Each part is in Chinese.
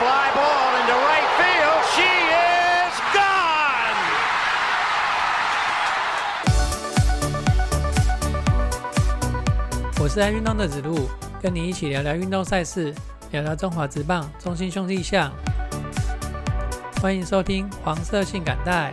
fly ball into right field. She is gone. 我是爱运动的子路，跟你一起聊聊运动赛事，聊聊中华职棒中心兄弟象。欢迎收听黄色性感带。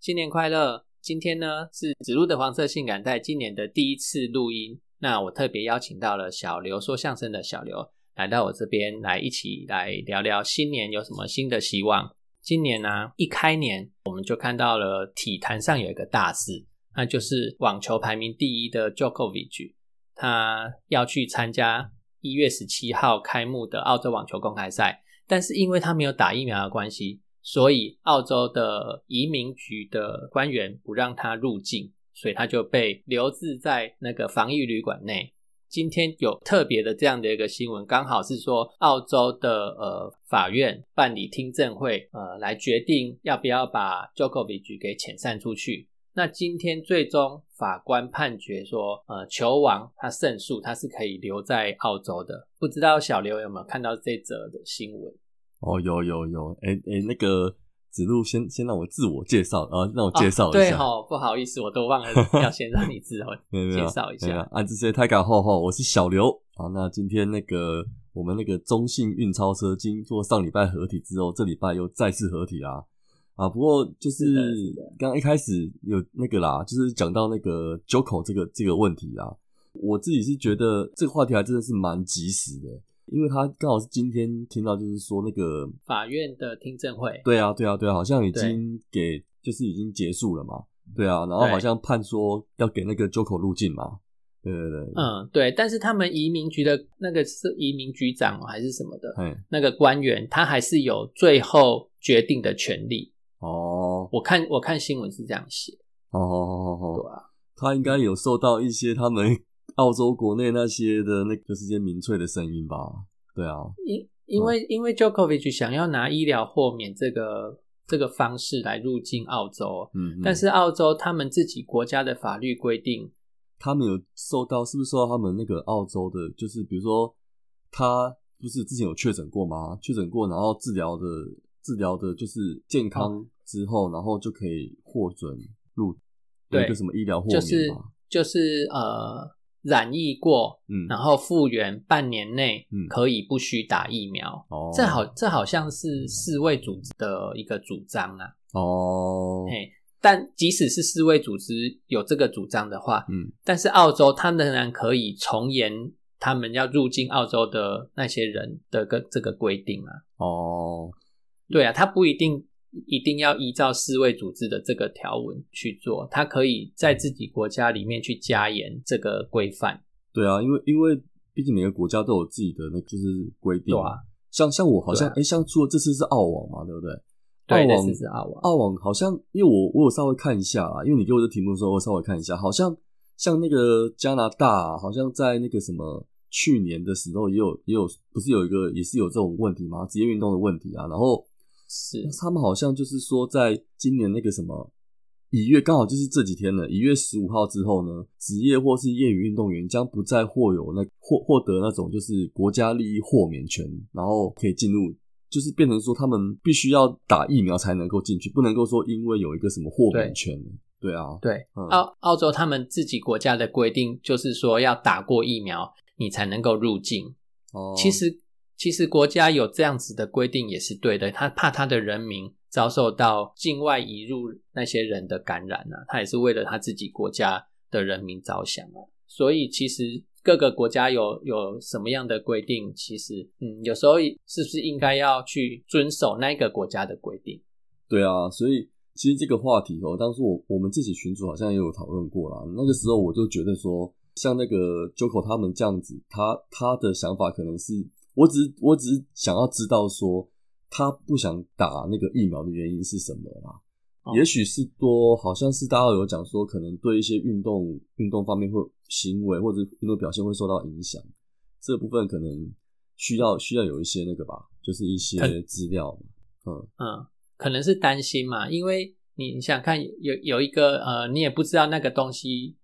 新年快乐！今天呢是子路的黄色性感带今年的第一次录音，那我特别邀请到了小刘说相声的小刘来到我这边来一起来聊聊新年有什么新的希望。今年呢一开年我们就看到了体坛上有一个大事，那就是网球排名第一的 Djokovic，他要去参加一月十七号开幕的澳洲网球公开赛，但是因为他没有打疫苗的关系。所以，澳洲的移民局的官员不让他入境，所以他就被留置在那个防疫旅馆内。今天有特别的这样的一个新闻，刚好是说澳洲的呃法院办理听证会，呃来决定要不要把 Jokovic 给遣散出去。那今天最终法官判决说，呃球王他胜诉，他是可以留在澳洲的。不知道小刘有没有看到这则的新闻？哦，有有有，哎哎，那个子路先先让我自我介绍，然后让我介绍一下。对哈，不好意思，我都忘了要先让你自我 介绍一下。啊，这些太搞厚厚，我是小刘啊。那今天那个我们那个中信运钞车经过上礼拜合体之后，这礼拜又再次合体啊啊！不过就是刚刚一开始有那个啦，就是讲到那个九口这个这个问题啦，我自己是觉得这个话题还真的是蛮及时的。因为他刚好是今天听到，就是说那个法院的听证会，对啊，对啊，对啊，好像已经给，就是已经结束了嘛，对啊，然后好像判说要给那个 JOKO 入境嘛，对对对，嗯，对，但是他们移民局的那个是移民局长还是什么的，那个官员他还是有最后决定的权利哦。我看我看新闻是这样写哦，对啊，他应该有受到一些他们。澳洲国内那些的那就是些民粹的声音吧，对啊，因因为因为 Djokovic 想要拿医疗豁免这个这个方式来入境澳洲，嗯，但是澳洲他们自己国家的法律规定，他们有受到是不是受到他们那个澳洲的，就是比如说他不是之前有确诊过吗？确诊过，然后治疗的治疗的就是健康之后，然后就可以获准入有一个什么医疗豁免吗？就是呃。染疫过，嗯，然后复原半年内，嗯，可以不需打疫苗。哦，这好，这好像是世卫组织的一个主张啊。哦，嘿，但即使是世卫组织有这个主张的话，嗯，但是澳洲它仍然可以从严他们要入境澳洲的那些人的个这个规定啊。哦，对啊，它不一定。一定要依照世卫组织的这个条文去做，他可以在自己国家里面去加严这个规范。对啊，因为因为毕竟每个国家都有自己的那就是规定啊。像像我好像哎，像说这次是澳网嘛，对不对？对，这次是澳网。澳网好像因为我我有稍微看一下啊，因为你给我的题目的时候，我稍微看一下，好像像那个加拿大，好像在那个什么去年的时候也有也有不是有一个也是有这种问题吗？职业运动的问题啊，然后。是，他们好像就是说，在今年那个什么一月，刚好就是这几天了。一月十五号之后呢，职业或是业余运动员将不再获有那获获得那种就是国家利益豁免权，然后可以进入，就是变成说他们必须要打疫苗才能够进去，不能够说因为有一个什么豁免权。对啊，对，澳澳洲他们自己国家的规定就是说要打过疫苗你才能够入境。哦，其实。其实国家有这样子的规定也是对的，他怕他的人民遭受到境外移入那些人的感染啊，他也是为了他自己国家的人民着想啊。所以其实各个国家有有什么样的规定，其实嗯，有时候是不是应该要去遵守那个国家的规定？对啊，所以其实这个话题哦，当初我我们自己群主好像也有讨论过啦。那个时候我就觉得说，像那个 Joko 他们这样子，他他的想法可能是。我只是我只是想要知道说他不想打那个疫苗的原因是什么啦？也许是多，好像是大家有讲说，可能对一些运动运动方面会行为或者运动表现会受到影响，这部分可能需要需要有一些那个吧，就是一些资料。嗯嗯，可能是担心嘛，因为你你想看有有一个呃，你也不知道那个东西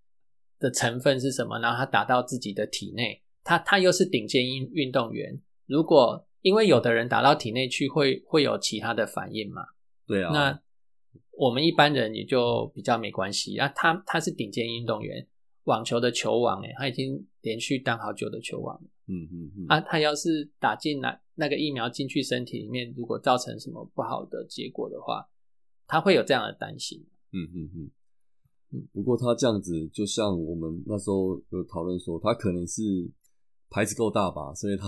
的成分是什么，然后他打到自己的体内，他他又是顶尖运运动员，如果因为有的人打到体内去会会有其他的反应嘛，对啊，那我们一般人也就比较没关系。啊，他他是顶尖运动员，网球的球王诶，他已经连续当好久的球王了。嗯嗯嗯，啊，他要是打进来那个疫苗进去身体里面，如果造成什么不好的结果的话，他会有这样的担心。嗯嗯嗯嗯。不过他这样子，就像我们那时候有讨论说，他可能是牌子够大吧，所以他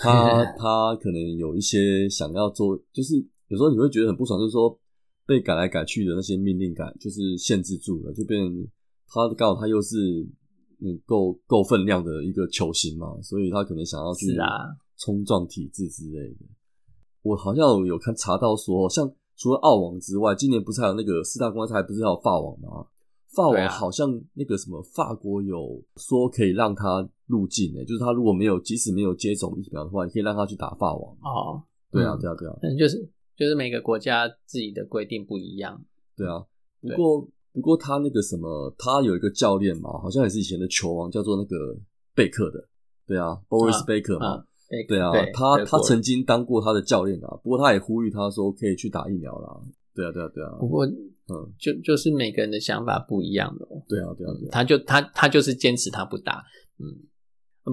他 他可能有一些想要做，就是有时候你会觉得很不爽，就是说被改来改去的那些命令感，就是限制住了，就变他刚好他又是。嗯，够够分量的一个球星嘛，所以他可能想要去冲撞体制之类的。我好像有看查到说，像除了澳网之外，今年不是还有那个四大公开赛，不是还有法网吗？法网好像那个什么法国有说可以让他入境诶，就是他如果没有即使没有接种疫苗的话，也可以让他去打法网。哦，对啊，对啊，对啊，嗯，就是就是每个国家自己的规定不一样。对啊，不过。不过他那个什么，他有一个教练嘛，好像也是以前的球王，叫做那个贝克的，对啊，Boris Baker 嘛，对啊，他他曾经当过他的教练啊。不过他也呼吁他说可以去打疫苗啦，对啊，对啊，对啊。不过，嗯，就就是每个人的想法不一样的，对啊，对啊，他就他他就是坚持他不打，嗯。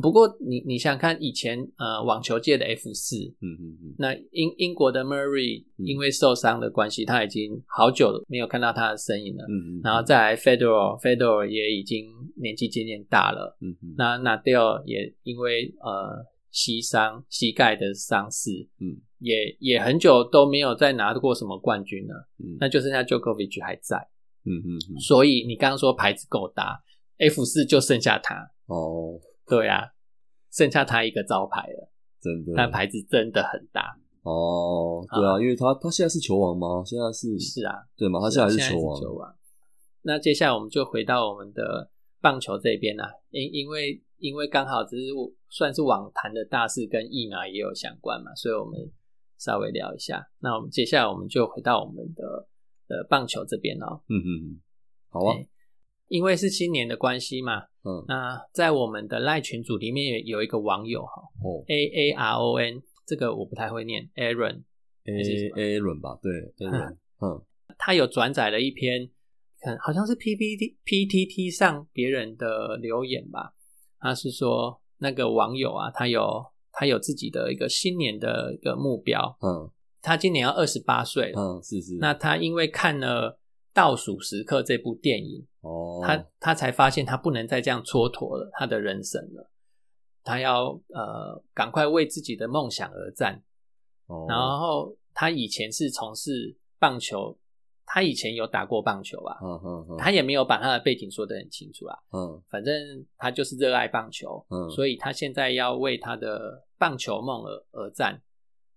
不过，你你想想看，以前呃网球界的 F 四，嗯嗯嗯，那英英国的 Murray 因为受伤的关系，他已经好久没有看到他的身影了。嗯嗯，然后再来 Federer，Federer 也已经年纪渐渐大了。嗯嗯，那那 Dale 也因为呃膝伤、膝盖的伤势，嗯，也也很久都没有再拿过什么冠军了。嗯，那就剩下 Djokovic 还在。嗯嗯，所以你刚刚说牌子够大，F 四就剩下他。哦。对啊，剩下他一个招牌了，真的，但牌子真的很大哦。对啊，因为他他现在是球王吗？现在是是啊，对吗？他现在是球王。球王。那接下来我们就回到我们的棒球这边啦，因因为因为刚好只是算是网坛的大事，跟疫苗也有相关嘛，所以我们稍微聊一下。那我们接下来我们就回到我们的呃棒球这边哦。嗯嗯嗯，好啊。因为是新年的关系嘛，嗯，那在我们的赖群组里面有一个网友哈，哦，A A R O N，这个我不太会念，Aaron，A Aaron 吧，对，Aaron，嗯，他有转载了一篇，看好像是 P P T P T T 上别人的留言吧，他是说那个网友啊，他有他有自己的一个新年的一个目标，嗯，他今年要二十八岁了，嗯，是是，那他因为看了。倒数时刻这部电影，哦，他他才发现他不能再这样蹉跎了他的人生了，他要呃赶快为自己的梦想而战。哦，然后他以前是从事棒球，他以前有打过棒球啊，嗯嗯嗯，他也没有把他的背景说得很清楚啊，嗯，反正他就是热爱棒球，嗯，所以他现在要为他的棒球梦而而战。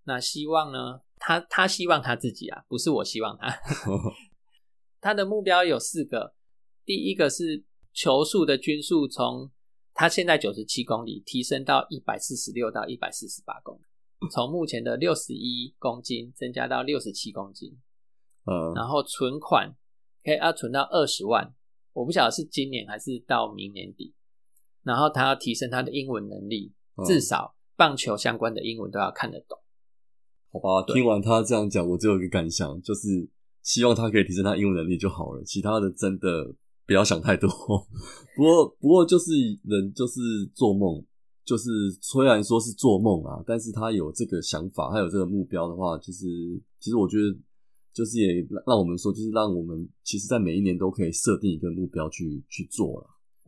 那希望呢，他他希望他自己啊，不是我希望他。他的目标有四个，第一个是球速的均速从他现在九十七公里提升到一百四十六到一百四十八公里，从目前的六十一公斤增加到六十七公斤。嗯，然后存款可以要存到二十万，我不晓得是今年还是到明年底。然后他要提升他的英文能力，至少棒球相关的英文都要看得懂。好吧，听完他这样讲，我只有一个感想，就是。希望他可以提升他英文能力就好了，其他的真的不要想太多。不过，不过就是人就是做梦，就是虽然说是做梦啊，但是他有这个想法，他有这个目标的话，就是其实我觉得就是也让我们说，就是让我们其实，在每一年都可以设定一个目标去去做了。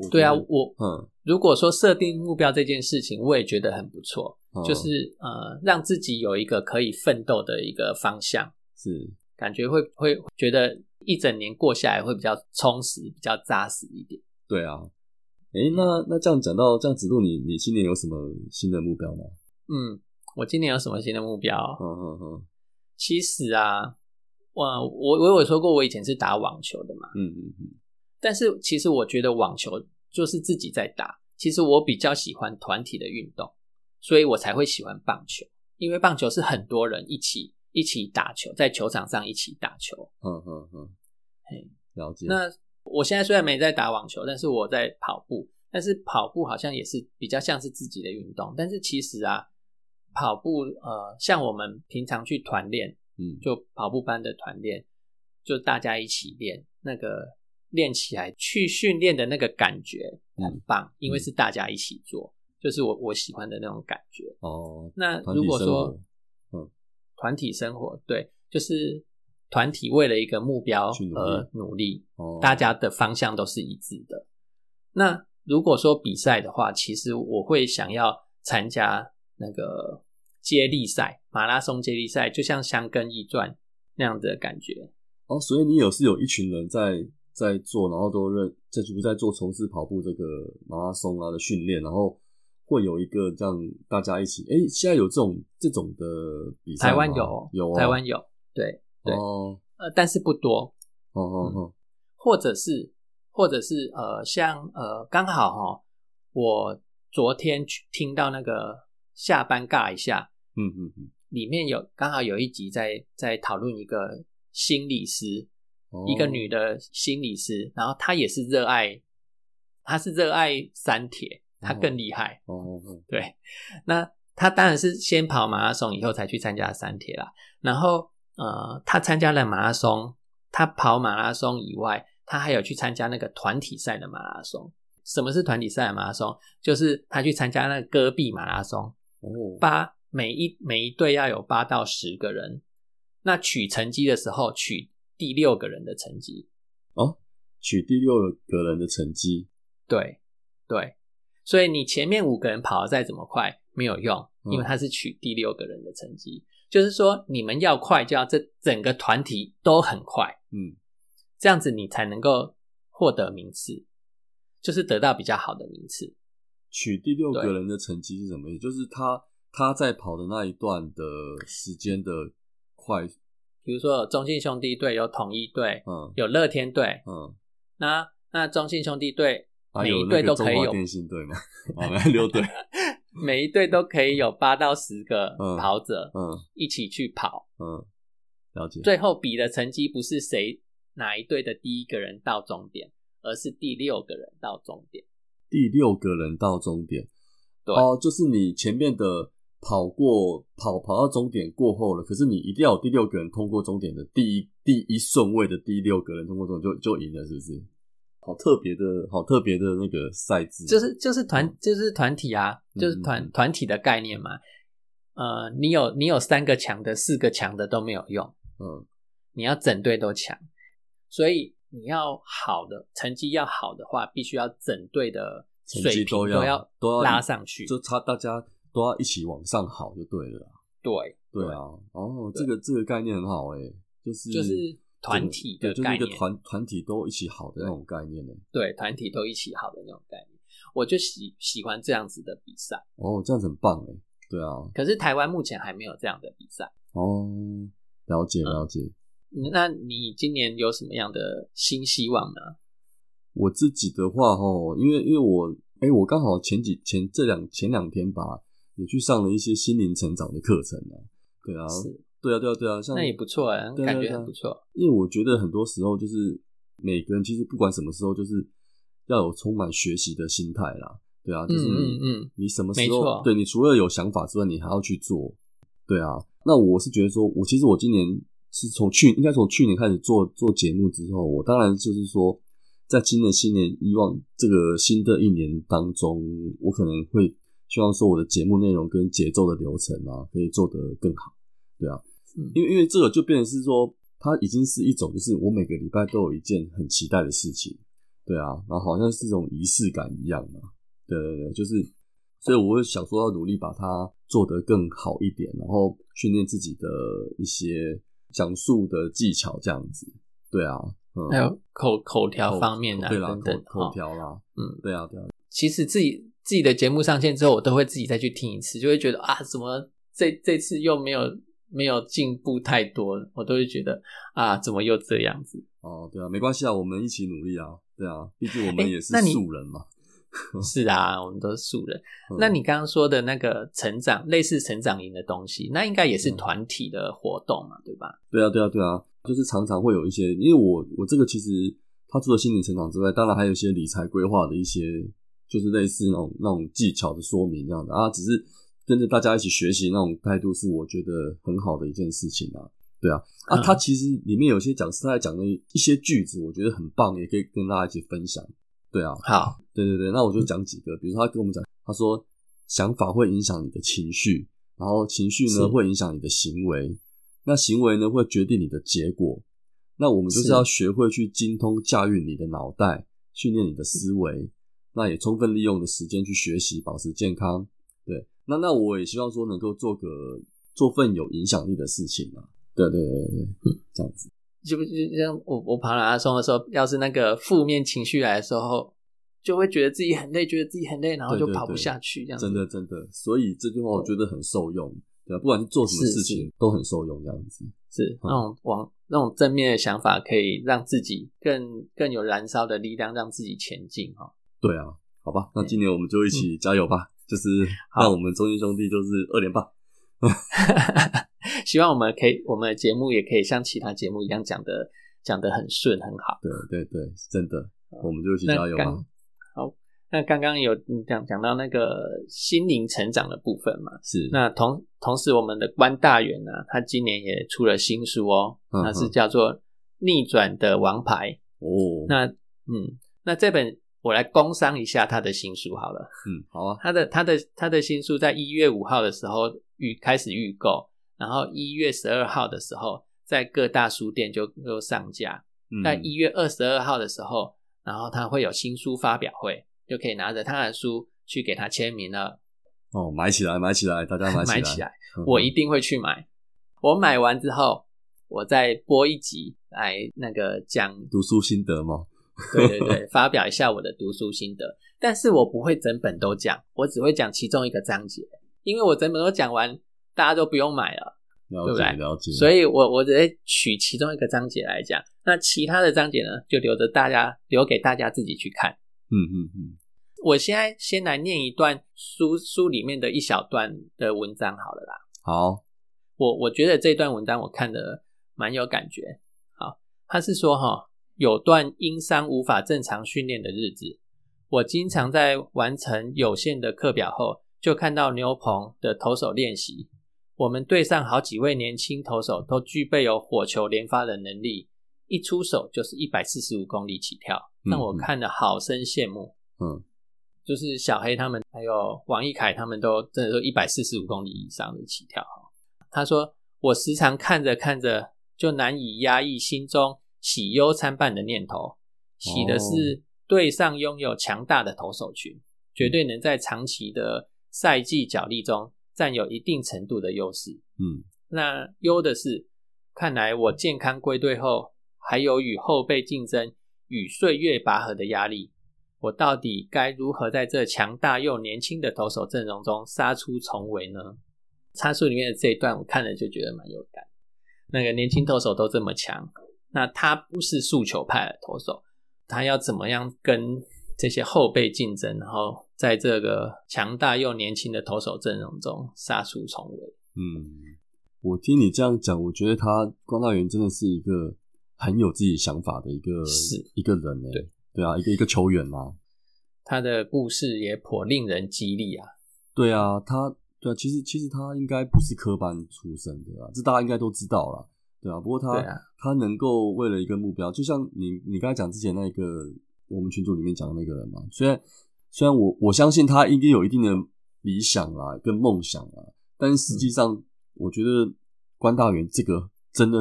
对啊，我嗯，如果说设定目标这件事情，我也觉得很不错，就是呃，让自己有一个可以奋斗的一个方向是。感觉会会觉得一整年过下来会比较充实，比较扎实一点。对啊，哎，那那这样讲到这样子路，你你今年有什么新的目标吗？嗯，我今年有什么新的目标？嗯嗯嗯，其实啊，我我我有说过，我以前是打网球的嘛。嗯嗯嗯。但是其实我觉得网球就是自己在打，其实我比较喜欢团体的运动，所以我才会喜欢棒球，因为棒球是很多人一起。一起打球，在球场上一起打球。嗯嗯嗯，嘿，了解。那我现在虽然没在打网球，但是我在跑步。但是跑步好像也是比较像是自己的运动。但是其实啊，跑步呃，像我们平常去团练，嗯，就跑步班的团练，就大家一起练，那个练起来去训练的那个感觉很棒，因为是大家一起做，就是我我喜欢的那种感觉。哦，那如果说，嗯，团体生活，对，就是团体为了一个目标而努力，哦，大家的方向都是一致的。那如果说比赛的话，其实我会想要参加那个接力赛，马拉松接力赛，就像《香根一转》那样的感觉。哦，所以你有是有一群人在在做，然后都认这就不在做从事跑步这个马拉松啊的训练，然后会有一个这样大家一起。哎，现在有这种这种的比赛吗？台湾有，有啊，台湾有，对对，哦呃，但是不多，哦哦哦，或者是或者是呃，像呃，刚好哈，我昨天去听到那个下班尬一下，嗯嗯嗯，里面有刚好有一集在在讨论一个心理师，哦一个女的心理师，然后她也是热爱，她是热爱三铁，她更厉害。哦对，那她当然是先跑马拉松，以后才去参加三铁啦。然后呃，她参加了马拉松，她跑马拉松以外，她还有去参加那个团体赛的马拉松。什么是团体赛的马拉松？就是她去参加那个戈壁马拉松，哦，八每一每一队要有八到十个人，那取成绩的时候取第六个人的成绩。哦，取第六个人的成绩，对对，所以你前面五个人跑的再怎么快没有用，嗯因为他是取第六个人的成绩。就是说，你们要快，就要这整个团体都很快，嗯，这样子你才能够获得名次，就是得到比较好的名次。取第六个人的成绩是什么意思？就是他他在跑的那一段的时间的快，比如说有中信兄弟队有统一队，嗯。有乐天队，嗯，那那中信兄弟队每一队都可以有电信队嘛，啊，六队，每一队都可以有八到十个嗯。跑者嗯。一起去跑，嗯，了解，最后比的成绩不是谁哪一队的第一个人到终点，而是第六个人到终点。第六个人到终点，对。哦，就是你前面的跑过跑跑到终点过后了，可是你一定要有第六个人通过终点的第一第一顺位的第六个人通过终点就就赢了，是不是？好特别的，好特别的那个赛制，就是就是团就是团体啊，嗯就是团团体的概念嘛。呃，你有你有三个强的，四个强的都没有用，嗯你要整队都强，所以你要好的成绩要好的话，必须要整队的成水平绩都要要都要拉上去。就差大家都要一起往上好就对了啦。对对啊，哦，这个这个概念很好哎，就是就是团体的对，就是一个团团体都一起好的那种概念呢。对团体都一起好的那种概念，我就喜喜欢这样子的比赛。哦，这样子很棒哎。对啊，可是台湾目前还没有这样的比赛。哦，了解嗯了解。那你今年有什么样的新希望呢？我自己的话哦，因为因为我哎，我刚好前几前这两前两天吧，也去上了一些心灵成长的课程啊。对啊，对啊，对啊，对啊，像那也不错对啊对啊觉很不错。因为我觉得很多时候就是每个人其实不管什么时候，就是要有充满学习的心态啦。对啊，就是你、嗯嗯嗯你什么时候对你除了有想法之外，你还要去做。对啊，那我是觉得说，我其实我今年是从去应该从去年开始做做节目之后，我当然就是说，在今年新年以往这个新的一年当中，我可能会希望说我的节目内容跟节奏的流程啊，可以做得更好。对啊，嗯因为因为这个就变成是说，它已经是一种，就是我每个礼拜都有一件很期待的事情，对啊，然后好像是这种仪式感一样嘛，对对对，就是，所以我会想说要努力把它做得更好一点，然后训练自己的一些讲述的技巧，这样子，对啊，嗯，还有口口条方面啊，对啦，等等口口哦条啦，嗯，对啊对啊，其实自己自己的节目上线之后，我都会自己再去听一次，就会觉得啊，怎么这这次又没有没有进步太多，我都会觉得啊，怎么又这样子？哦对啊，没关系啊，我们一起努力啊，对啊，毕竟我们也是素人嘛，是啊，我们都是素人。嗯那你刚刚说的那个成长，类似成长营的东西，那应该也是嗯团体的活动嘛，对吧？对啊，对啊，对啊，就是常常会有一些，因为我我这个其实他除了心理成长之外，当然还有一些理财规划的一些，就是类似那种那种技巧的说明这样的啊，只是跟着大家一起学习那种态度，是我觉得很好的一件事情啊。对啊，啊，嗯他其实里面有些讲师他在讲的一些句子，我觉得很棒，也可以跟大家一起分享。对啊，好，对对对，那我就讲几个，比如说他跟我们讲，他说想法会影响你的情绪，然后情绪呢会影响你的行为，那行为呢会决定你的结果。那我们就是是要学会去精通驾驭你的脑袋，训练你的思维，那也充分利用的时间去学习，保持健康。对，那那我也希望说能够做个做份有影响力的事情啊。对对对对对，这样子。就就像我我跑马拉松的时候，要是那个负面情绪来的时候，就会觉得自己很累，觉得自己很累，然后就跑不下去，这样子真的真的，所以这句话我觉得很受用，对啊，不管是做什么事情都很受用，这样子。是嗯那种往那种正面的想法，可以让自己更更有燃烧的力量，让自己前进哈。对啊，好吧，那今年我们就一起加油吧，就是让我们中心兄弟就是二连霸。希望我们可以，我们的节目也可以像其他节目一样讲的讲的很顺很好。对对对，真的，我们就一起加油吧。好，那刚刚有你讲讲到那个心灵成长的部分嘛？是，那同同时，我们的关大元呢、他今年也出了新书哦，嗯那是叫做《逆转的王牌》。哦，那嗯，那这本我来工商一下他的新书好了。嗯，好啊，他的他的他的新书在一月五号的时候预开始预购，然后一月十二号的时候在各大书店就就上架。嗯在一月二十二号的时候，然后他会有新书发表会，就可以拿着他的书去给他签名了，哦，买起来，买起来，大家买 起来，买起来。嗯我一定会去买。我买完之后，我再播一集来那个讲，读书心得嘛。对对对，发表一下我的读书心得。但是我不会整本都讲，我只会讲其中一个章节，因为我整本都讲完，大家都不用买了。了对不对解了解，所以我我只会取其中一个章节来讲，那其他的章节呢，就留着大家留给大家自己去看。嗯嗯嗯，我现在先来念一段书书里面的一小段的文章好了啦。好，我我觉得这段文章我看的蛮有感觉。好，他是说哈，有段因伤无法正常训练的日子，我经常在完成有限的课表后，就看到牛棚的投手练习。我们队上好几位年轻投手都具备有火球连发的能力，一出手就是一百四十五公里起跳，让我看了好生羡慕。嗯，就是小黑他们还有王一凯他们都真的都一百四十五公里以上的起跳哈。他说：“我时常看着看着，就难以压抑心中喜忧参半的念头。喜的是队上拥有强大的投手群，绝对能在长期的赛季角力中占有一定程度的优势。嗯，那忧的是，看来我健康归队后，还有与后辈竞争、与岁月拔河的压力。我到底该如何在这强大又年轻的投手阵容中杀出重围呢？参数里面的这一段，我看了就觉得蛮有感。那个年轻投手都这么强，那他不是速球派的投手，他要怎么样跟这些后辈竞争，然后在这个强大又年轻的投手阵容中杀出重围？嗯，我听你这样讲，我觉得他光大元真的是一个很有自己想法的一个是一个人呢。对对啊，一个一个球员啊。他的故事也颇令人激励啊。对啊，他对啊，其实其实他应该不是科班出身的啊，这大家应该都知道啦。对啊，不过他、啊。他能够为了一个目标，就像你你刚才讲之前那个我们群组里面讲的那个人嘛，虽然虽然我我相信他应该有一定的理想啦跟梦想啦，但是实际上我觉得关大元这个真的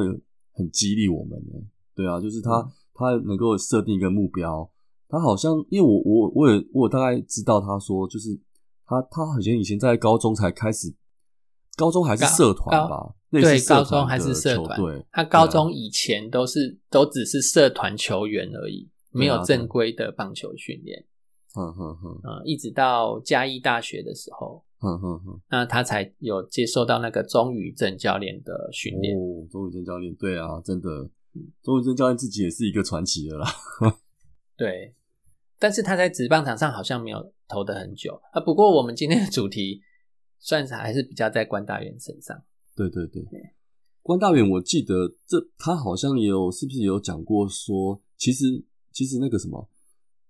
很激励我们呢。对啊，就是他、他能够设定一个目标，他好像因为我我我也我有大概知道他说就是他他好像以前在高中才开始，高中还是社团吧，对，高中还是社团球队，他高中以前都是都只是社团球员而已，没有正规的棒球训练。哼哼哼呃，一直到嘉义大学的时候，嗯嗯嗯，那他才有接受到那个钟宇正教练的训练。哦，钟宇正教练，对啊，真的，钟宇正教练自己也是一个传奇的啦。对，但是他在职棒场上好像没有投的很久啊。不过我们今天的主题算是还是比较在关大元身上。对对对，关大远，我记得这他好像也有，是不是也有讲过说，其实其实那个什么，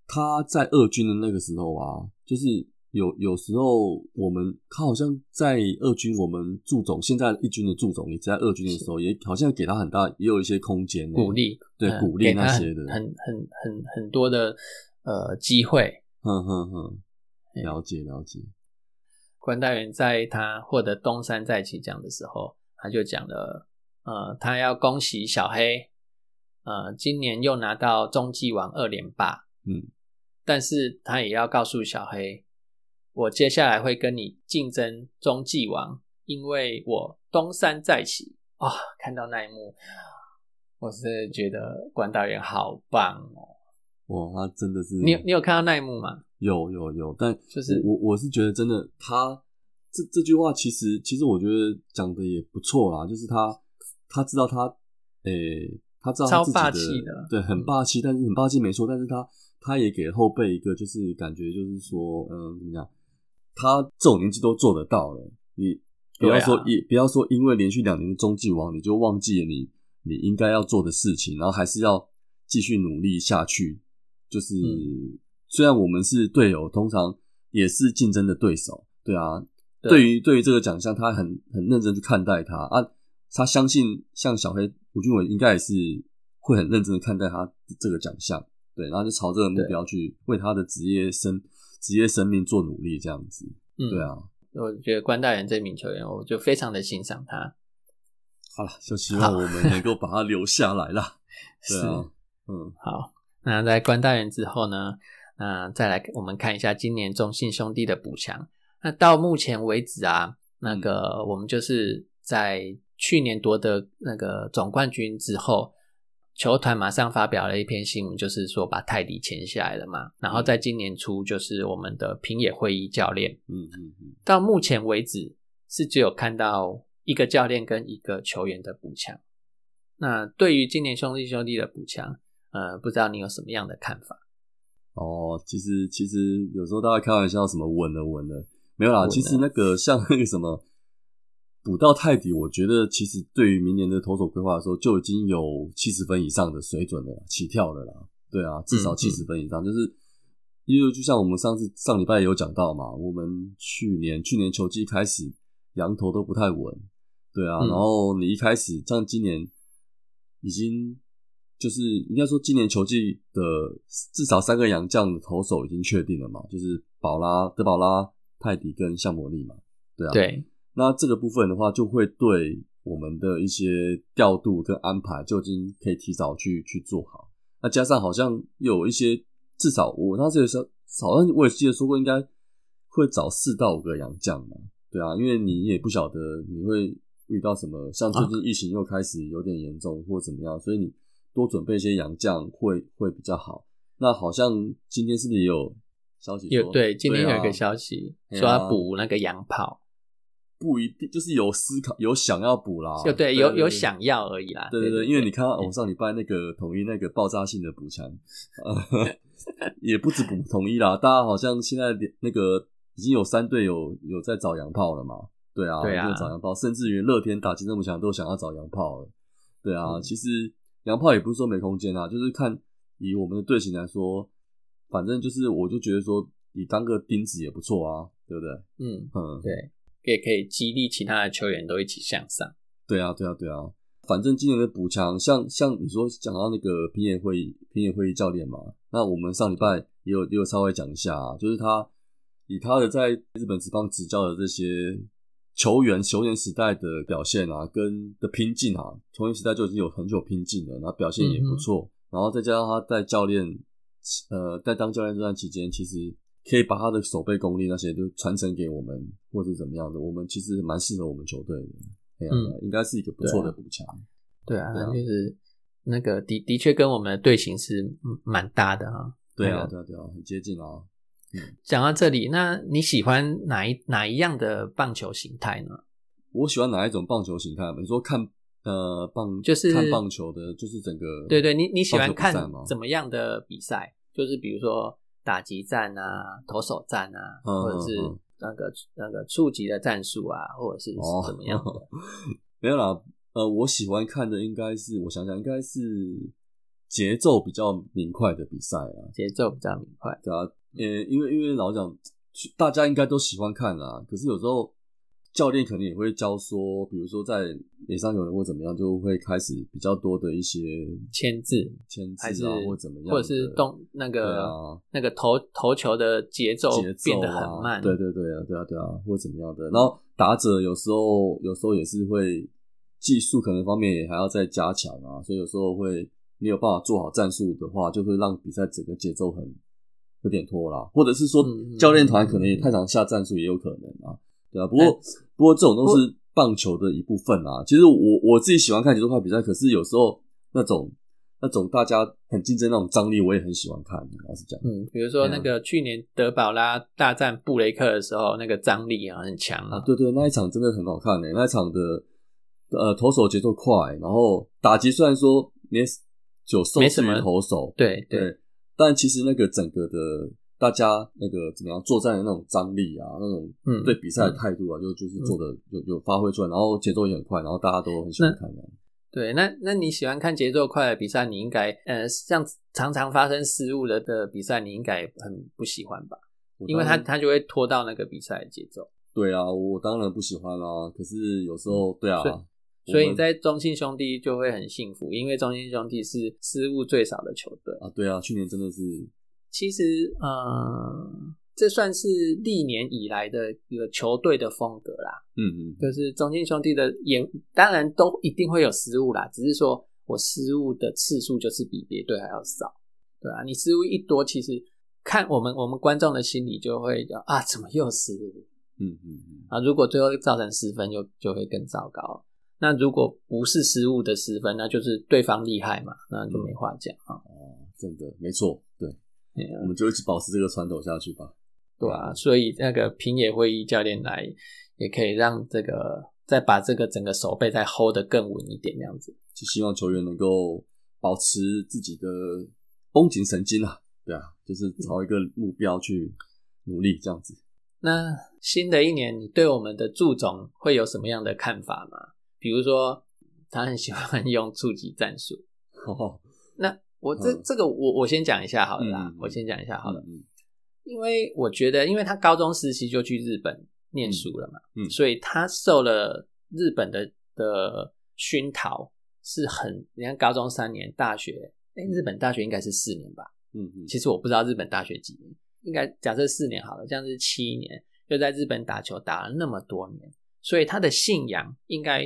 他在二军的那个时候啊，就是有有时候我们他好像在二军，我们驻总现在一军的驻总也在二军的时候，也好像给他很大，也有一些空间鼓励，对嗯鼓励那些的，很很很很很多的呃机会。哼哼哼，了解了解，关大元在他获得东山再起奖的时候，他就讲了，呃，他要恭喜小黑，呃，今年又拿到中继王二连霸，嗯，但是他也要告诉小黑，我接下来会跟你竞争中继王，因为我东山再起啊、看到那一幕，我是觉得关大元好棒哦。哇，他真的是你有你有看到那一幕吗？有有有，但就是我我是觉得真的，他这这句话其实其实我觉得讲的也不错啦，就是他他知道他诶、他知道他自己超霸气的对，很霸气，但是很霸气没错，但是他他也给后辈一个就是感觉就是说，嗯，怎么讲，他这种年纪都做得到了，你不要说、也不要说因为连续两年的中继王你就忘记了你你应该要做的事情，然后还是要继续努力下去，就是。嗯虽然我们是队友，通常也是竞争的对手，对啊。对对于对于这个奖项，他很很认真去看待他啊。他相信像小黑吴俊伟应该也是会很认真的看待他这个奖项，对，然后就朝这个目标去为他的职业生职业生命做努力，这样子，嗯，对啊。我觉得关大元这名球员，我就非常的欣赏他。好了，就希望我们能够把他留下来啦。对是啊，嗯，好，那在关大元之后呢，那再来我们看一下今年中信兄弟的补强。那到目前为止啊，那个我们就是在去年夺得那个总冠军之后，球团马上发表了一篇新闻，就是说把泰迪签下来了嘛。然后在今年初，就是我们的平野会议教练，嗯嗯嗯，到目前为止是只有看到一个教练跟一个球员的补强。那对于今年兄弟兄弟的补强，呃，不知道你有什么样的看法？哦，其实其实有时候大家开玩笑，什么稳了稳了，没有啦。其实那个像那个什么补到泰迪，我觉得其实对于明年的投手规划的时候，就已经有七十分以上的水准了，起跳了啦。对啊，至少嗯七十分以上，就是因为就像我们上次上礼拜有讲到嘛，我们去年去年球季开始羊头都不太稳，对啊，嗯然后你一开始像今年已经就是应该说今年球季的至少三个洋将的投手已经确定了嘛，就是宝拉、德保拉、泰迪跟向伯利嘛，对啊，，对，那这个部分的话，就会对我们的一些调度跟安排就已经可以提早去去做好。那加上好像又有一些，至少我那时候是好像我也记得说过，应该会找四到五个洋将嘛，对啊，因为你也不晓得你会遇到什么，像最近疫情又开始有点严重或怎么样，所以你多准备一些洋将会会比较好。那好像今天是不是也有消息？有对，今天有一个。消息说要补那个洋炮，不一定，就是有思考，有想要补啦。就对，有有想要而已啦。对对对，对，因为你看到我上礼拜那个统一那个爆炸性的补强，呃，也不止补统一啦，大家好像现在那个已经有三队有有在找洋炮了嘛。对啊，对啊找洋炮，甚至于乐天打击这么强都想要找洋炮了。对啊，嗯其实洋炮也不是说没空间啊，就是看以我们的队形来说，反正就是我就觉得说，你当个钉子也不错啊，对不对？嗯，嗯，对，也可以激励其他的球员都一起向上。对啊，对啊，对啊。反正今年的补强，像像你说讲到那个平野会议平野会议教练嘛，那我们上礼拜也有也有稍微讲一下、啊，就是他以他的在日本职棒执教的这些球员球员时代的表现啊，跟的拼劲啊，球员时代就已经有很久拼劲了，然后表现也不错，然后再加上他在教练呃在当教练这段期间，其实可以把他的手背功力那些都传承给我们，或者怎么样的，我们其实蛮适合我们球队的。哎呀、嗯应该是一个不错的补强。对啊，对啊就是那个的的确跟我们的队形是嗯蛮搭的哈。对啊，那个对啊，对啊，很接近啊。讲到这里，那你喜欢哪一哪一样的棒球形态呢？我喜欢哪一种棒球形态？你说看呃棒，就是看棒球的，就是整个对对，你你喜欢看怎么样的比赛？就是比如说打击战啊、投手战啊，嗯或者是那个那个触及的战术啊，或者是哦怎么样的？没有啦。呃，我喜欢看的应该是，我想想，应该是节奏比较明快的比赛啊，节奏比较明快。对啊，呃，因为因为老实讲，大家应该都喜欢看啊，可是有时候教练可能也会教说，比如说在脸上有人或怎么样，就会开始比较多的一些签字、签字啊，或怎么样，或者是动那个、啊那个投投球的节奏变得啊很慢。对对对啊，对啊对啊，或怎么样的。然后打者有时候有时候也是会技术可能方面也还要再加强啊，所以有时候会没有办法做好战术的话，就会让比赛整个节奏很有点拖啦，或者是说教练团可能也太常下战术也有可能啊，对啊。不过不过这种都是棒球的一部分啊。其实我我自己喜欢看节奏快比赛，可是有时候那种那种大家很竞争那种张力，我也很喜欢看。老实讲，嗯，比如说那个去年德保拉大战布雷克的时候，那个张力啊很强啊，对对，那一场真的很好看诶、那一场的呃投手节奏快，然后打击虽然说没有受制于没什么投手，对对对，但其实那个整个的大家那个怎么样作战的那种张力啊，那种嗯对比赛的态度啊，就就是做的有有发挥出来，然后节奏也很快，然后大家都很喜欢看这样。对，那那你喜欢看节奏快的比赛，你应该呃像常常发生失误的的比赛，你应该很不喜欢吧？因为他他就会拖到那个比赛的节奏。对啊，我当然不喜欢啦、可是有时候对啊，所以你在中信兄弟就会很幸福，因为中信兄弟是失误最少的球队。啊对啊，去年真的是其实，呃，这算是历年以来的一个球队的风格啦。嗯嗯就是中信兄弟的也当然都一定会有失误啦，只是说我失误的次数就是比别队还要少，对啊，你失误一多，其实看我们我们观众的心理就会叫啊，怎么又失误嗯嗯嗯，啊？如果最后造成失分就，就会更糟糕。那如果不是失误的失分，那就是对方厉害嘛，那就没话讲啊。哦，真的没错，对，我们就一直保持这个传统下去吧。对啊，所以那个平野会议教练来，也可以让这个再把这个整个手背再 hold 得更稳一点，这样子。就希望球员能够保持自己的绷紧神经啊，对啊，就是朝一个目标去努力这样子。那新的一年，你对我们的祝总会有什么样的看法吗？比如说，他很喜欢用触及战术。哦，那我这、嗯这个我我先讲一下好了啦，嗯我先讲一下好了，嗯因为我觉得，因为他高中时期就去日本念书了嘛，所以他受了日本的的熏陶是很，你看高中三年，大学，哎、日本大学应该是四年吧？嗯嗯，其实我不知道日本大学几年，应该假设四年好了，这样是七年，又在日本打球打了那么多年，所以他的信仰应该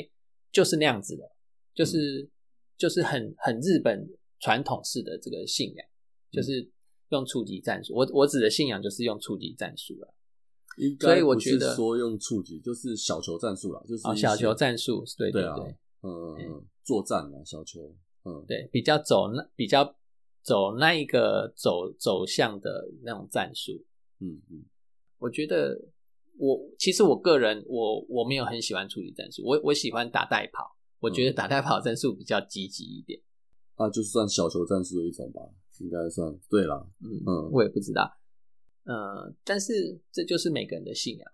就是那样子的，就是、就是很很日本传统式的这个信仰，就是用触及战术。我我指的信仰就是用触及战术了，应该所以我觉得说用触及，就是小球战术了，就是哦，小球战术，对对啊对，嗯嗯嗯，作战啊，小球，嗯，对，比较走那比较走那一个走走向的那种战术。嗯嗯。我觉得我其实我个人我我没有很喜欢处理战术，我我喜欢打带跑，我觉得打带跑战术比较积极一点。啊，就算小球战术的一种吧，应该算对啦。嗯嗯我也不知道，呃，但是这就是每个人的信仰。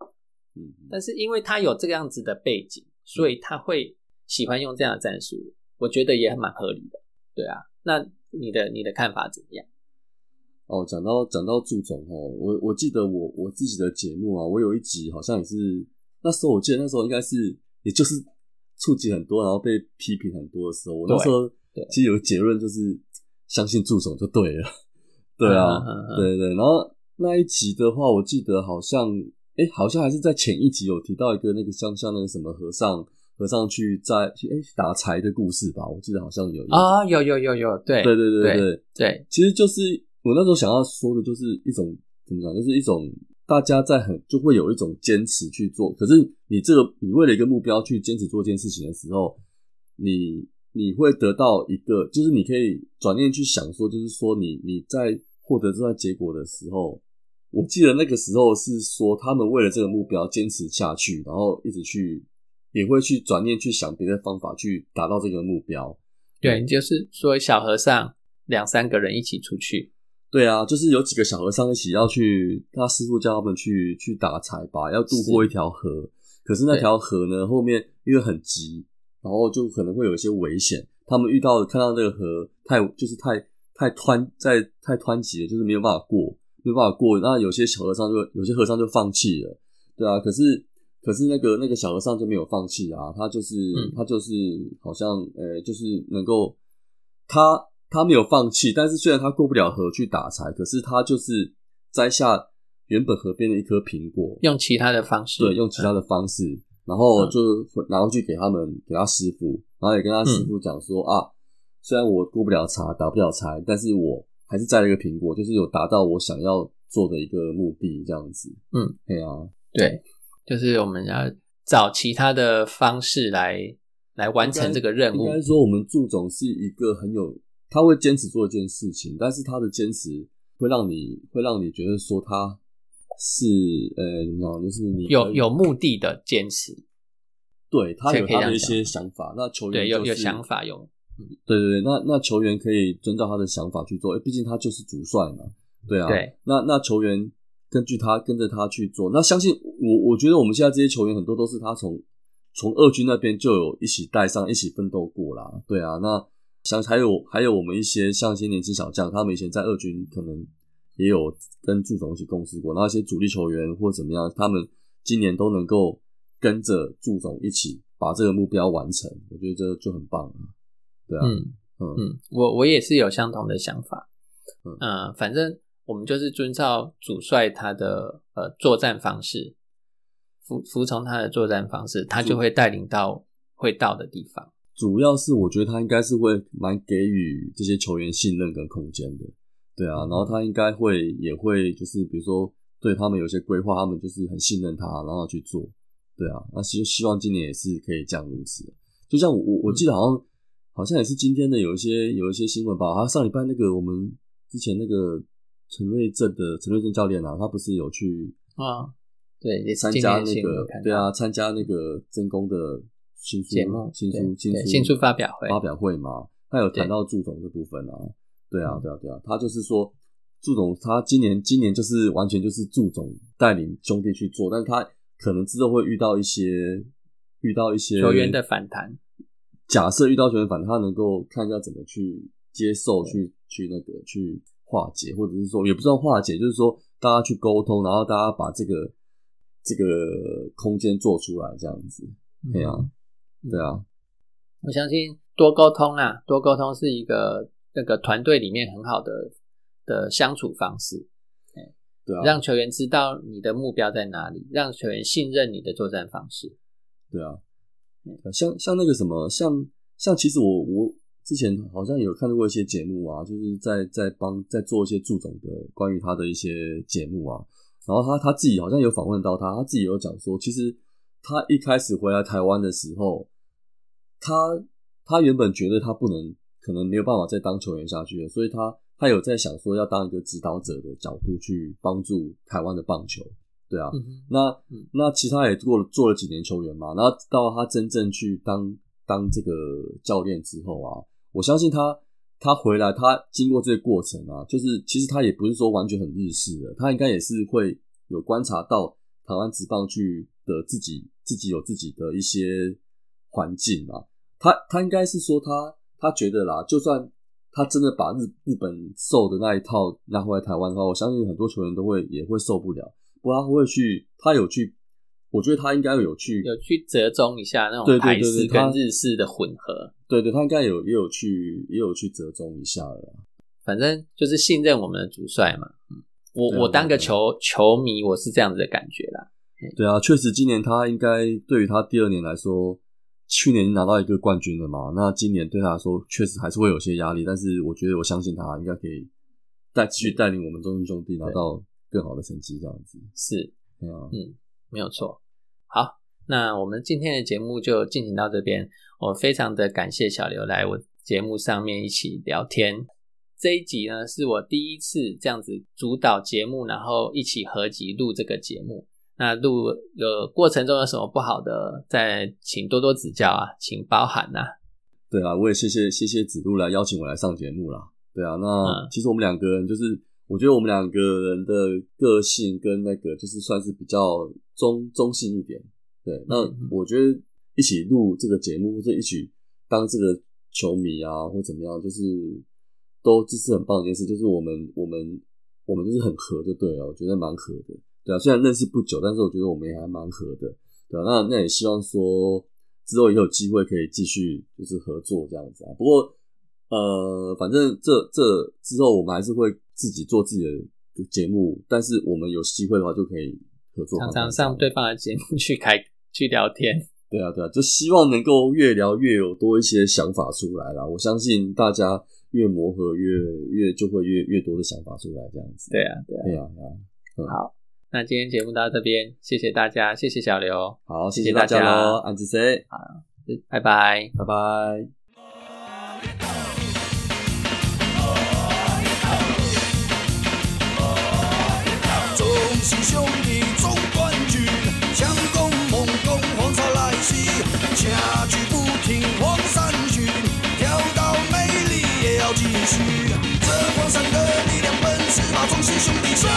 嗯嗯但是因为他有这个样子的背景，所以他会喜欢用这样的战术，我觉得也蛮合理的。对啊，那你的你的看法怎么样？哦，讲到讲到祝总哦，我我记得我我自己的节目啊，我有一集好像也是那时候，我记得那时候应该是也就是触及很多，然后被批评很多的时候，我那时候对其实有个结论就是相信祝总就对了，对啊，对对。然后那一集的话，我记得好像哎，好像还是在前一集有提到一个那个像像那个什么和尚和尚去在哎打柴的故事吧，我记得好像有有啊、有有有有，对对对对对对。对，其实就是我那时候想要说的，就是一种怎么讲，就是一种大家在很就会有一种坚持去做。可是你这个你为了一个目标去坚持做一件事情的时候，你你会得到一个，就是你可以转念去想说，就是说你你在获得这段结果的时候，我记得那个时候是说他们为了这个目标坚持下去，然后一直去也会去转念去想别的方法去达到这个目标。对，就是说小和尚两三个人一起出去，对啊，就是有几个小和尚一起要去，他师傅叫他们去去打柴吧，要渡过一条河。可是那条河呢，后面因为很急，然后就可能会有一些危险。他们遇到看到那个河太就是太太湍在太湍急了，就是没有办法过，没有办法过。那有些小和尚就有些和尚就放弃了，对啊。可是可是那个那个小和尚就没有放弃啊，他就是、嗯他就是好像呃就是能够他他没有放弃，但是虽然他过不了河去打柴，可是他就是摘下原本河边的一颗苹果，用其他的方式，对，用其他的方式，然后嗯就拿回去给他们，给他师傅，然后也跟他师傅讲说、啊，虽然我过不了茶，打不了柴，但是我还是摘了一个苹果，就是有达到我想要做的一个目的，这样子。嗯，对啊，对，就是我们要找其他的方式来来完成这个任务。应。该说，我们祝总是一个很有，他会坚持做一件事情，但是他的坚持会让你会让你觉得说他是呃怎么讲，就是你有有目的的坚持，对他有他的一些想法，那球员对，有就是有想法，有。对对对，那那球员可以遵照他的想法去做，毕竟他就是主帅嘛，对啊，对，那那球员根据他跟着他去做，那相信我，我觉得我们现在这些球员很多都是他从从二军那边就有一起带上，一起奋斗过啦，对啊，那像还有还有我们一些像一些年轻小将，他们以前在二军可能也有跟祝总一起共事过，然后一些主力球员或怎么样，他们今年都能够跟着祝总一起把这个目标完成，我觉得这就很棒啊。对啊，嗯嗯嗯，我我也是有相同的想法。嗯嗯、反正我们就是遵照主帅他的呃作战方式，服服从他的作战方式，他就会带领到会到的地方。主要是我觉得他应该是会蛮给予这些球员信任跟空间的，对啊，然后他应该会也会就是比如说对他们有些规划，他们就是很信任他，然后去做，对啊，那希希望今年也是可以这样如此。就像我我我记得好像好像也是今天的有一些有一些新闻吧，他上礼拜那个我们之前那个陈瑞正的陈瑞正教练啊，他不是有去啊、对，也参加那个对啊，参加那个真功的新书节目新书新书新书发表会发表会嘛，他有谈到祝总这部分啊，对啊对啊对啊，他就是说祝总他今年今年就是完全就是祝总带领兄弟去做，但是他可能之后会遇到一些遇到一些球员的反弹。假设遇到球员反弹，他能够看一下怎么去接受、去去那个去化解，或者是说也不知道化解，就是说大家去沟通，然后大家把这个这个空间做出来，这样子。对啊，对啊，我相信多沟通啊，多沟通是一个那个团队里面很好的的相处方式，对啊，让球员知道你的目标在哪里，让球员信任你的作战方式。对啊，像像那个什么，像像其实我我之前好像有看到过一些节目啊，就是在在帮在做一些祝总的关于他的一些节目啊，然后他他自己好像有访问到他，他自己有讲说，其实他一开始回来台湾的时候，他他原本觉得他不能，可能没有办法再当球员下去了，所以他他有在想说要当一个指导者的角度去帮助台湾的棒球，对啊，嗯那嗯。那其他也做了做了几年球员嘛，然后到他真正去当当这个教练之后啊，我相信他他回来，他经过这个过程啊，就是其实他也不是说完全很日式的，他应该也是会有观察到台湾职棒去的自己自己有自己的一些环境啊，他他应该是说他他觉得啦，就算他真的把日日本受的那一套拿回来台湾的话，我相信很多球员都会也会受不了。不过他会去，他有去，我觉得他应该有去，有去折中一下那种台式跟对对他日式的混合，对对，他应该有也有去，也有去折中一下了啦。反正就是信任我们的主帅嘛。嗯，我啊我当个球球迷，我是这样子的感觉啦。对啊，确实今年他应该对于他第二年来说，去年已经拿到一个冠军了嘛，那今年对他来说确实还是会有些压力，但是我觉得我相信他应该可以带继续带领我们中信兄弟拿到更好的成绩，这样子。是，对啊，没有错。好，那我们今天的节目就进行到这边。我非常的感谢小刘来我节目上面一起聊天。这一集呢是我第一次这样子主导节目，然后一起合集录这个节目。那录有过程中有什么不好的，再请多多指教啊，请包涵呐、对啊，我也谢谢谢谢子路来邀请我来上节目啦。对啊，那嗯其实我们两个人就是，我觉得我们两个人的个性跟那个就是算是比较中中性一点。对，那我觉得一起录这个节目或者一起当这个球迷啊或怎么样，就是都这是很棒的一件事，就是我们我们我们就是很合就对了，我觉得蛮合的，对啊，虽然认识不久，但是我觉得我们也还蛮合的，对啊，那那也希望说之后也有机会可以继续就是合作这样子啊。不过呃，反正这这之后我们还是会自己做自己的节目，但是我们有机会的话就可以合作，常常上对方的节目 去开去聊天。对啊，对啊，就希望能够越聊越有多一些想法出来啦。我相信大家越磨合越越就会越越多的想法出来，这样子。对啊，对啊，对啊，对啊。好，那今天节目到这边，谢谢大家，谢谢小刘，好，谢谢大家喽，安子 C，拜拜。拜拜。中信兄弟总冠军，强攻猛攻，黄巢来袭，下去不停黄山军，跳到美丽也要继续。这黄山的力量本是把中信兄弟下，